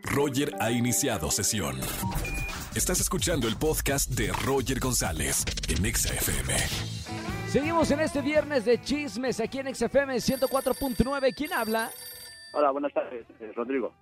Roger ha iniciado sesión. Estás escuchando el podcast de Roger González en Exa FM. Seguimos en este viernes de chismes aquí en XFM 104.9. ¿Quién habla? Hola, buenas tardes, eh, Rodrigo.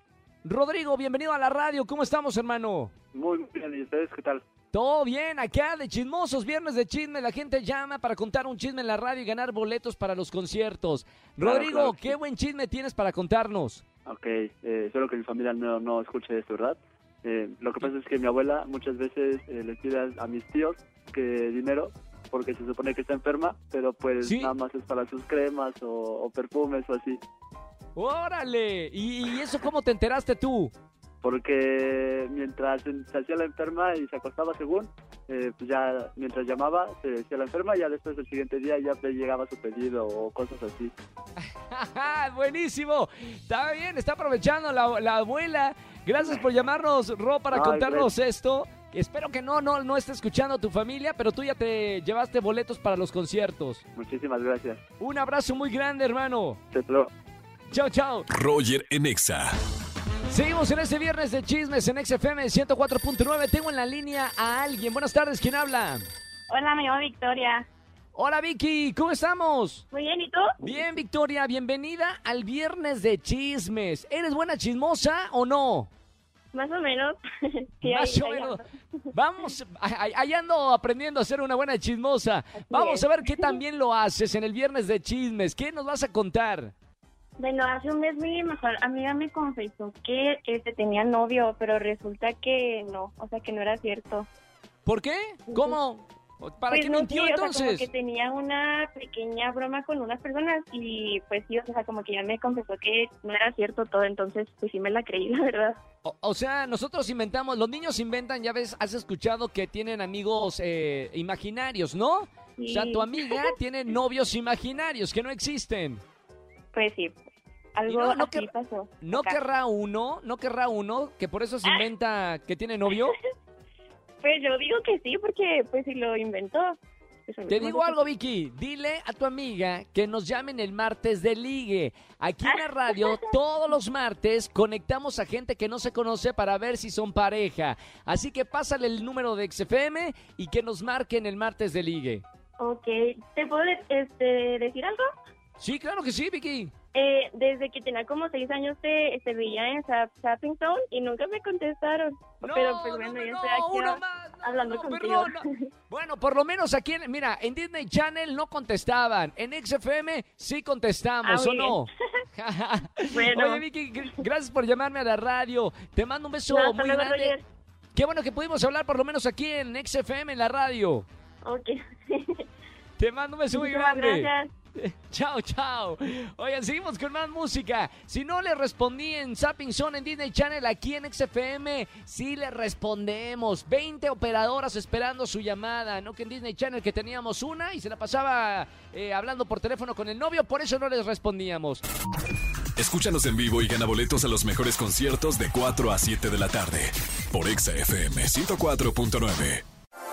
Rodrigo, bienvenido a la radio. ¿Cómo estamos, hermano? Muy bien, ¿y ustedes qué tal? Todo bien, acá de chismosos, viernes de chisme, la gente llama para contar un chisme en la radio y ganar boletos para los conciertos. Claro, Rodrigo, claro ¿qué sí. buen chisme tienes para contarnos? Ok, eh, espero que mi familia no, no escuche esto, ¿verdad? Eh, lo que pasa es que mi abuela muchas veces eh, les pide a, a mis tíos que dinero porque se supone que está enferma, pero pues Sí. nada más es para sus cremas o, o perfumes o así. ¡Órale! ¿Y, y eso cómo te enteraste tú? Porque mientras se hacía la enferma y se acostaba según, eh, pues ya mientras llamaba se hacía la enferma y ya después el siguiente día ya le llegaba su pedido o cosas así. ¡Buenísimo! Está bien, está aprovechando la, la abuela. Gracias por llamarnos, Ro, para Ay, contarnos esto. Espero que no, no, no esté escuchando tu familia, pero tú ya te llevaste boletos para los conciertos. Muchísimas gracias. Un abrazo muy grande, hermano. Te lo- Chao, chao. Roger en Exa. Seguimos en este viernes de chismes en XFM 104.9. Tengo en la línea a alguien. Buenas tardes, ¿quién habla? Hola, me llamo Victoria. Hola, Vicky, ¿cómo estamos? Muy bien, ¿y tú? Bien, Victoria, bienvenida al viernes de chismes. ¿Eres buena chismosa o no? Más o menos. Sí, Más ahí- o menos. Vamos, ahí ando aprendiendo a ser una buena chismosa. Vamos es. a ver qué también lo haces en el viernes de chismes. ¿Qué nos vas a contar? Bueno, hace un mes mi mejor amiga me confesó que este tenía novio, pero resulta que no, o sea que no era cierto. ¿Por qué? ¿Cómo? ¿Para Pues qué no mintió sé, o sea, como entonces? que tenía una pequeña broma con unas personas y pues sí, o sea, como que ya me confesó que no era cierto todo, entonces pues sí me la creí, la verdad. O, o sea, nosotros inventamos, los niños inventan, ya ves, has escuchado que tienen amigos eh, imaginarios, ¿no? O sea, Sí. tu amiga tiene novios imaginarios que no existen. Pues sí, algo no, no así quer- pasó. ¿No querrá uno, no querrá uno que por eso se inventa que tiene novio? Pues yo digo que sí, porque pues si lo inventó. pues, Te digo algo, Vicky. Dile a tu amiga que nos llamen el martes de ligue. Aquí en la radio, todos los martes, conectamos a gente que no se conoce para ver si son pareja. Así que pásale el número de XFM y que nos marquen el martes de ligue. Ok, ¿te puedo este, decir algo? Sí, claro que sí, Vicky. Eh, desde que tenía como seis años te, te veía en Zone y nunca me contestaron. No, Pero pues no, bueno, no, ya no, estoy aquí uno a- más, hablando contigo. perdón. Bueno, por lo menos aquí, en, mira, en Disney Channel no contestaban. En XFM sí contestamos, Ah, ¿o no? Bueno. Oye, Vicky, gr- gracias por llamarme a la radio. Te mando un beso muy luego, grande. Roger. Qué bueno que pudimos hablar por lo menos aquí en XFM, en la radio. Ok. Te mando un beso muy grande. gracias. Chao, chao. Oigan, seguimos con más música. Si no le respondí en Zapping Zone en Disney Channel aquí en XFM, sí le respondemos. 20 operadoras esperando su llamada. No que en Disney Channel que teníamos una y se la pasaba eh, hablando por teléfono con el novio, por eso no les respondíamos. Escúchanos en vivo y gana boletos a los mejores conciertos de 4 a 7 de la tarde por Exa FM 104.9.